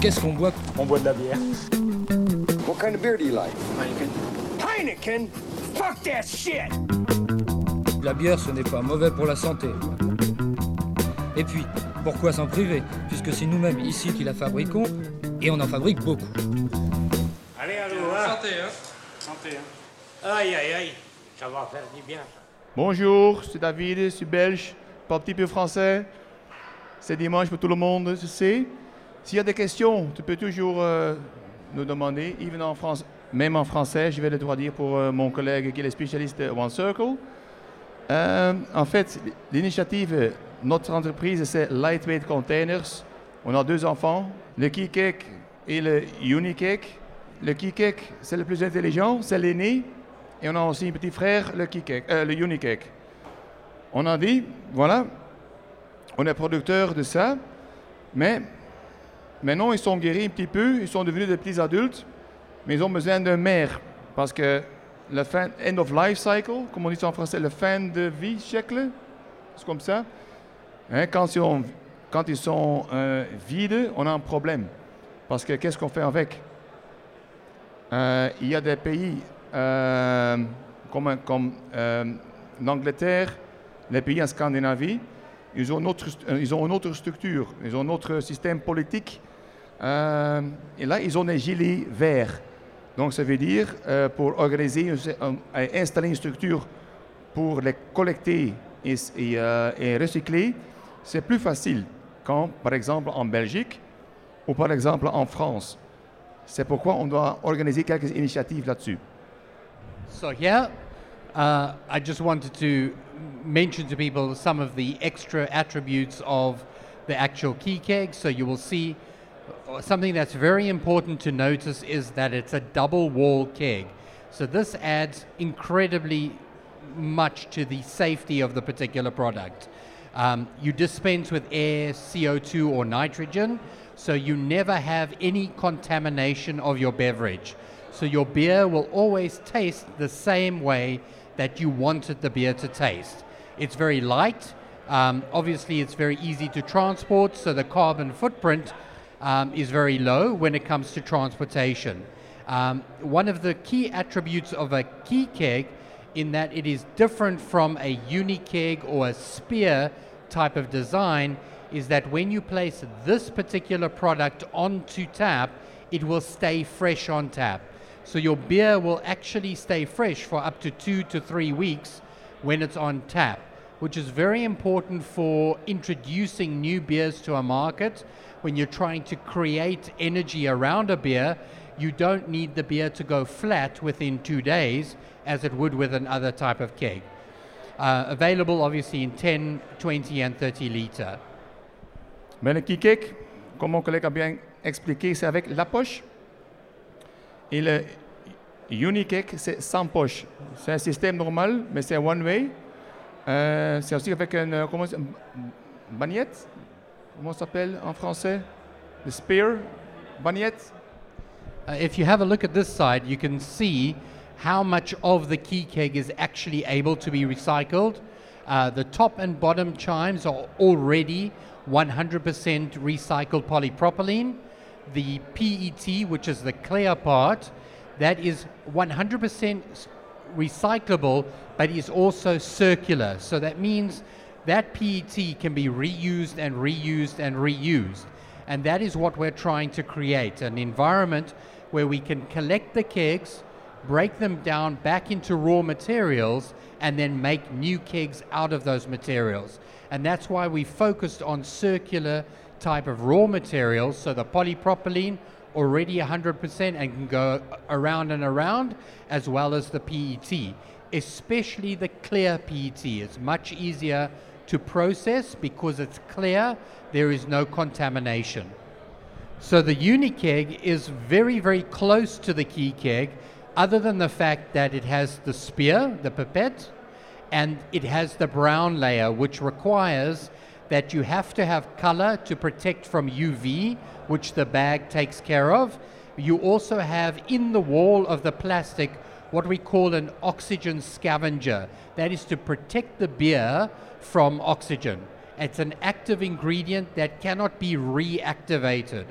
Qu'est-ce qu'on boit On boit de la bière. What kind of beer do you like? Heineken? Fuck that shit! La bière, ce n'est pas mauvais pour la santé. Et puis, pourquoi s'en priver? Puisque c'est nous-mêmes ici qui la fabriquons, et on en fabrique beaucoup. Allez, allô, hein? Santé, hein? Santé, hein Aïe, aïe, aïe, ça va faire du bien. Bonjour, c'est David, je suis belge, pas un petit peu français. C'est dimanche pour tout le monde, je sais. S'il y a des questions, tu peux toujours euh, nous demander, even en France, même en français, je vais le traduire pour euh, mon collègue qui est le spécialiste de One Circle. Euh, en fait, l'initiative, notre entreprise, c'est Lightweight Containers. On a deux enfants, le Keycake et le Unicake. Le Keycake, c'est le plus intelligent, c'est l'aîné. Et on a aussi un petit frère, le, euh, Unicake. On a dit, voilà, on est producteur de ça, mais maintenant ils sont guéris un petit peu, ils sont devenus des petits adultes, mais ils ont besoin d'un maire. Parce que le fin, end of life cycle, comme on dit en français, le fin de vie cycle, c'est comme ça. Hein, quand ils sont, euh, vides, on a un problème. Parce que qu'est-ce qu'on fait avec? Euh, Il y a des pays euh, comme, comme l'Angleterre, les pays en Scandinavie, ils ont une autre structure, ils ont un autre système politique. Euh, et là, ils ont des gilets verts. Donc, ça veut dire, euh, pour organiser, un- installer une structure pour les collecter et, euh, et recycler, c'est plus facile qu'en, par exemple, en Belgique ou par exemple en France. C'est pourquoi on doit organiser quelques initiatives là-dessus. So here, uh, I just wanted to mention to people some of the extra attributes of the actual key keg. So you will see something that's very important to notice is that it's a double wall keg. So this adds incredibly much to the safety of the particular product. Um, you dispense with air, CO2, or nitrogen, so you never have any contamination of your beverage. So your beer will always taste the same way that you wanted the beer to taste. It's very light. Um, obviously, it's very easy to transport, so the carbon footprint um, is very low when it comes to transportation. Um, one of the key attributes of a KeyKeg in that it is different from a unikeg or a spear type of design is that when you place this particular product onto tap, it will stay fresh on tap. So your beer will actually stay fresh for up to two to three weeks when it's on tap, which is very important for introducing new beers to a market. When you're trying to create energy around a beer, you don't need the beer to go flat within two days as it would with another type of keg. Uh, available obviously in 10, 20, and 30 liter. Mais le kick comme mon collègue a bien expliqué, c'est avec la poche. Et le UniKeg, c'est sans poche. C'est un système normal, mais c'est one-way. Euh, c'est aussi avec une, euh, comment une bagnette. Comment s'appelle en français? Le spear, bagnette. Uh, if you have a look at this side, you can see how much of the KeyKeg is actually able to be recycled. Uh, the top and bottom chimes are already 100% recycled polypropylene. The PET, which is the clear part, that is 100% recyclable, but is also circular. So that means that PET can be reused and reused and reused. And that is what we're trying to create an environment where we can collect the kegs, break them down back into raw materials, and then make new kegs out of those materials. And that's why we focused on circular type of raw materials. So the polypropylene, already 100% and can go around and around, as well as the PET, especially the clear PET. It's much easier to process because it's clear, there is no contamination. So the Unikeg is very, very close to the KeyKeg, other than the fact that it has the spear, the pipette, and it has the brown layer, which requires that you have to have color to protect from UV, which the bag takes care of. You also have in the wall of the plastic what we call an oxygen scavenger. That is to protect the beer from oxygen. It's an active ingredient that cannot be reactivated.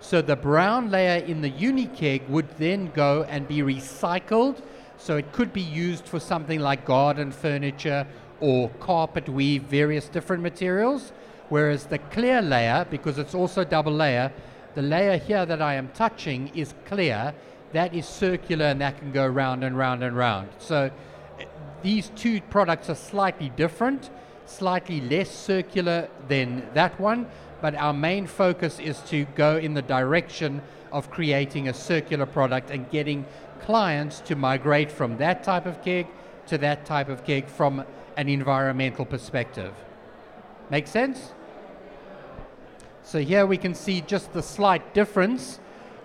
So the brown layer in the Unikeg would then go and be recycled. So it could be used for something like garden furniture or carpet weave, various different materials. Whereas the clear layer, because it's also double layer, the layer here that I am touching is clear. That is circular and that can go round and round and round. So these two products are slightly different, slightly less circular than that one, but our main focus is to go in the direction of creating a circular product and getting clients to migrate from that type of keg to that type of keg from an environmental perspective. Make sense? So here we can see just the slight difference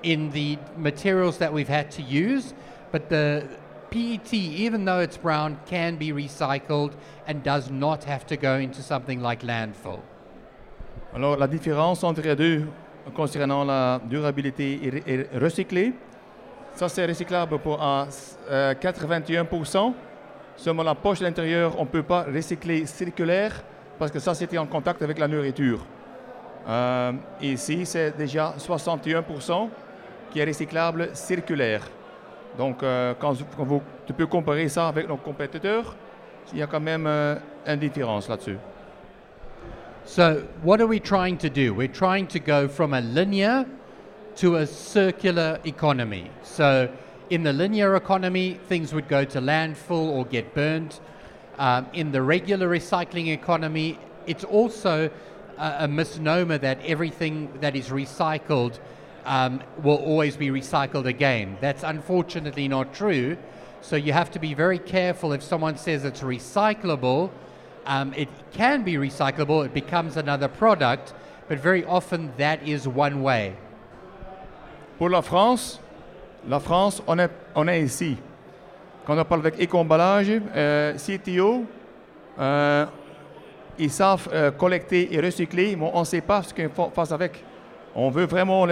in the materials that we've had to use, but the PET, even though it's brown, can be recycled and does not have to go into something like landfill. Alors, la différence entre les deux concernant la durabilité et, et recyclé, ça c'est recyclable pour à euh, 81%. Seulement la poche l'intérieur, on ne peut pas recycler circulaire parce que ça c'était en contact avec la nourriture. Euh, ici, c'est déjà 61% qui est recyclable circulaire. Donc, euh, quand, quand vous, tu peux comparer ça avec nos compétiteurs, il y a quand même euh, une différence là-dessus. So, what are we trying to do? We're trying to go from a linear to a circular economy. So, in the linear economy, things would go to landfill or get burned. Um, in the regular recycling economy, it's also a, a misnomer that everything that is recycled um, will always be recycled again. That's unfortunately not true. So, you have to be very careful if someone says it's recyclable um, it can be recyclable, it becomes another product, but very often that is one way. Pour la France, la France, on est, on est ici. Quand on parle avec Éco-emballage, euh, Citeo, euh, ils savent euh, collecter et recycler, mais on ne sait pas ce qu'on faut faire avec. On veut vraiment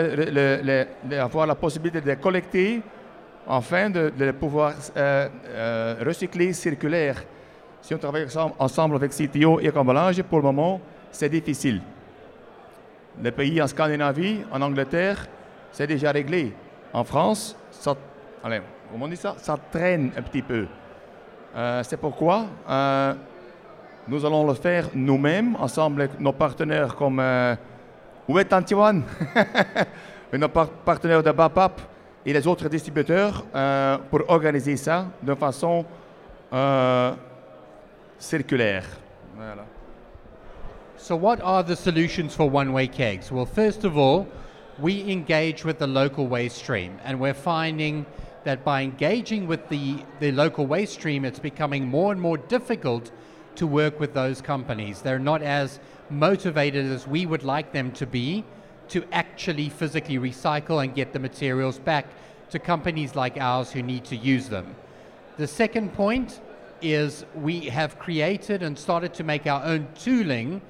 avoir la possibilité de collecter afin de, pouvoir euh, euh, recycler circulaire. Si on travaille ensemble- avec CTO et Éco-emballage, pour le moment, c'est difficile. Les pays en Scandinavie, en Angleterre, c'est déjà réglé. En France, ça, allez, comment on dit ça? Ça traîne un petit peu. Euh, c'est pourquoi euh, nous allons le faire nous-mêmes, ensemble avec nos partenaires comme... où est Et Nos par- partenaires de BAPBAP et les autres distributeurs euh, pour organiser ça de façon euh, circulaire. Voilà. So, what are the solutions for one way kegs? Well, first of all, we engage with the local waste stream, and we're finding that by engaging with the, the local waste stream, it's becoming more and more difficult to work with those companies. They're not as motivated as we would like them to be to actually physically recycle and get the materials back to companies like ours who need to use them. The second point is we have created and started to make our own tooling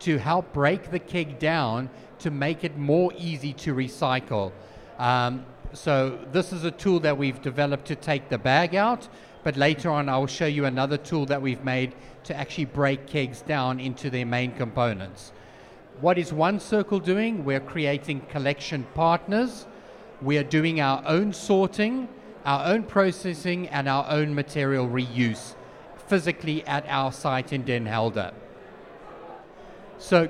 to help break the keg down to make it more easy to recycle. Um, so this is a tool that we've developed to take the bag out, but later on I will show you another tool that we've made to actually break kegs down into their main components. What is One Circle doing? We're creating collection partners. We are doing our own sorting, our own processing, and our own material reuse physically at our site in Den Helder. So,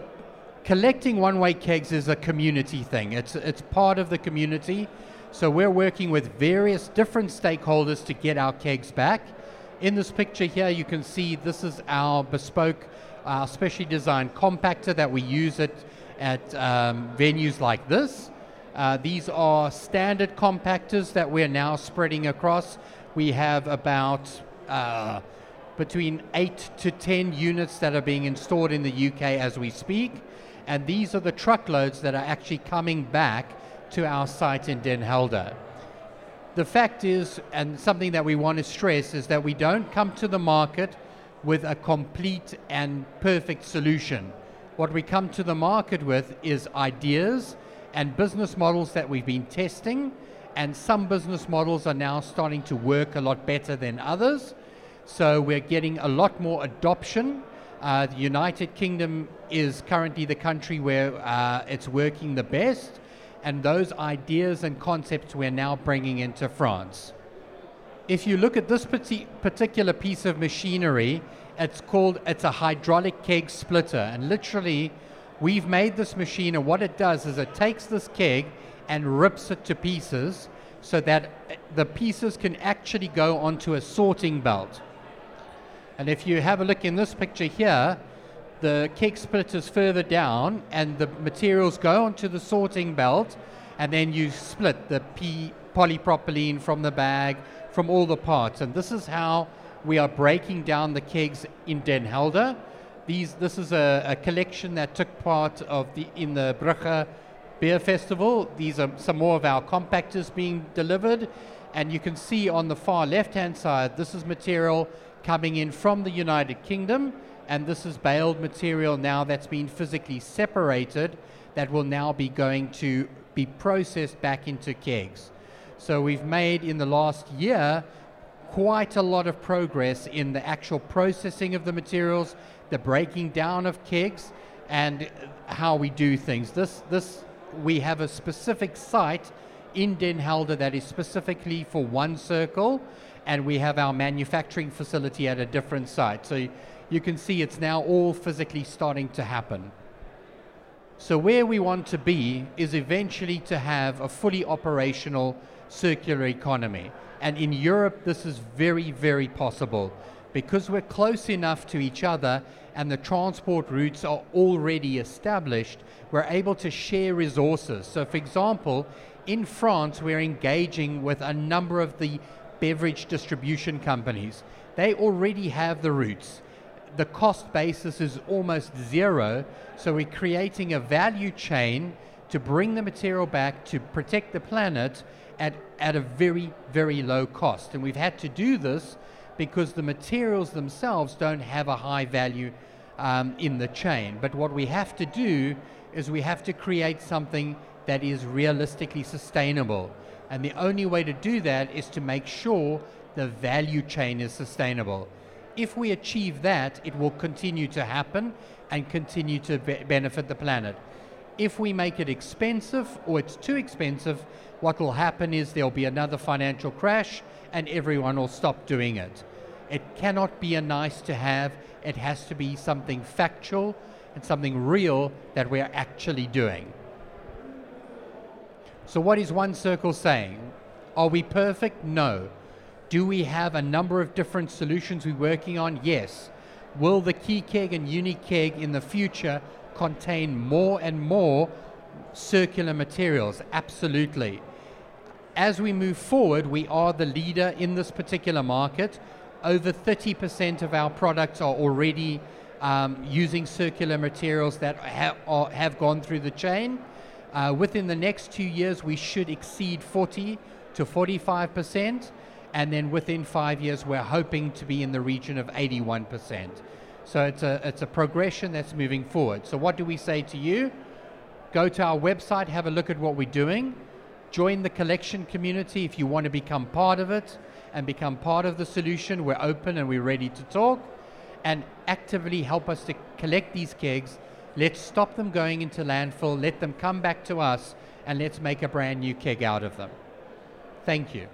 collecting one way kegs is a community thing, it's, it's part of the community. So, we're working with various different stakeholders to get our kegs back. In this picture here, you can see this is our bespoke, our specially designed compactor that we use it at um, venues like this. Uh, these are standard compactors that we're now spreading across. We have about uh, between 8 to 10 units that are being installed in the UK as we speak. And these are the truckloads that are actually coming back to our site in Den Helder. The fact is, and something that we want to stress, is that we don't come to the market with a complete and perfect solution. What we come to the market with is ideas and business models that we've been testing, and some business models are now starting to work a lot better than others. So we're getting a lot more adoption. Uh, the United Kingdom is currently the country where uh, it's working the best, and those ideas and concepts we're now bringing into France. If you look at this parti- particular piece of machinery, it's called it's a hydraulic keg splitter, and literally, we've made this machine, and what it does is it takes this keg and rips it to pieces, so that eh, the pieces can actually go onto a sorting belt. And if you have a look in this picture here, the keg split is further down and the materials go onto the sorting belt and then you split the P polypropylene from the bag from all the parts. And this is how we are breaking down the kegs in Den Helder. These, this is a, a collection that took part of the, in the Brugge Beer Festival. These are some more of our compactors being delivered. And you can see on the far left hand side, this is material coming in from the United Kingdom, and this is baled material now that's been physically separated that will now be going to be processed back into kegs. So we've made in the last year quite a lot of progress in the actual processing of the materials, the breaking down of kegs, and how we do things. This, this, we have a specific site in Den Helder that is specifically for one circle, and we have our manufacturing facility at a different site. So you can see it's now all physically starting to happen. So where we want to be is eventually to have a fully operational circular economy. And in Europe, this is very, very possible because we're close enough to each other and the transport routes are already established, we're able to share resources. So, for example, in France, we're engaging with a number of the beverage distribution companies. They already have the routes. The cost basis is almost zero, so we're creating a value chain to bring the material back to protect the planet at, at a very, very low cost. And we've had to do this because the materials themselves don't have a high value um, in the chain. But what we have to do is we have to create something that is realistically sustainable. And the only way to do that is to make sure the value chain is sustainable. If we achieve that, it will continue to happen and continue to be- benefit the planet. If we make it expensive or it's too expensive, what will happen is there'll be another financial crash and everyone will stop doing it. It cannot be a nice to have, it has to be something factual and something real that we're actually doing. So, what is One Circle saying? Are we perfect? No. Do we have a number of different solutions we're working on? Yes. Will the KeyKeg and keg in the future contain more and more circular materials? Absolutely. As we move forward, we are the leader in this particular market. Over 30% of our products are already um, using circular materials that ha- are, have gone through the chain. Uh, within the next two years, we should exceed 40 to 45%. And then within five years, we're hoping to be in the region of 81%. So it's a, it's a progression that's moving forward. So, what do we say to you? Go to our website, have a look at what we're doing, join the collection community if you want to become part of it and become part of the solution. We're open and we're ready to talk and actively help us to collect these kegs Let's stop them going into landfill, let them come back to us, and let's make a brand new keg out of them. Thank you.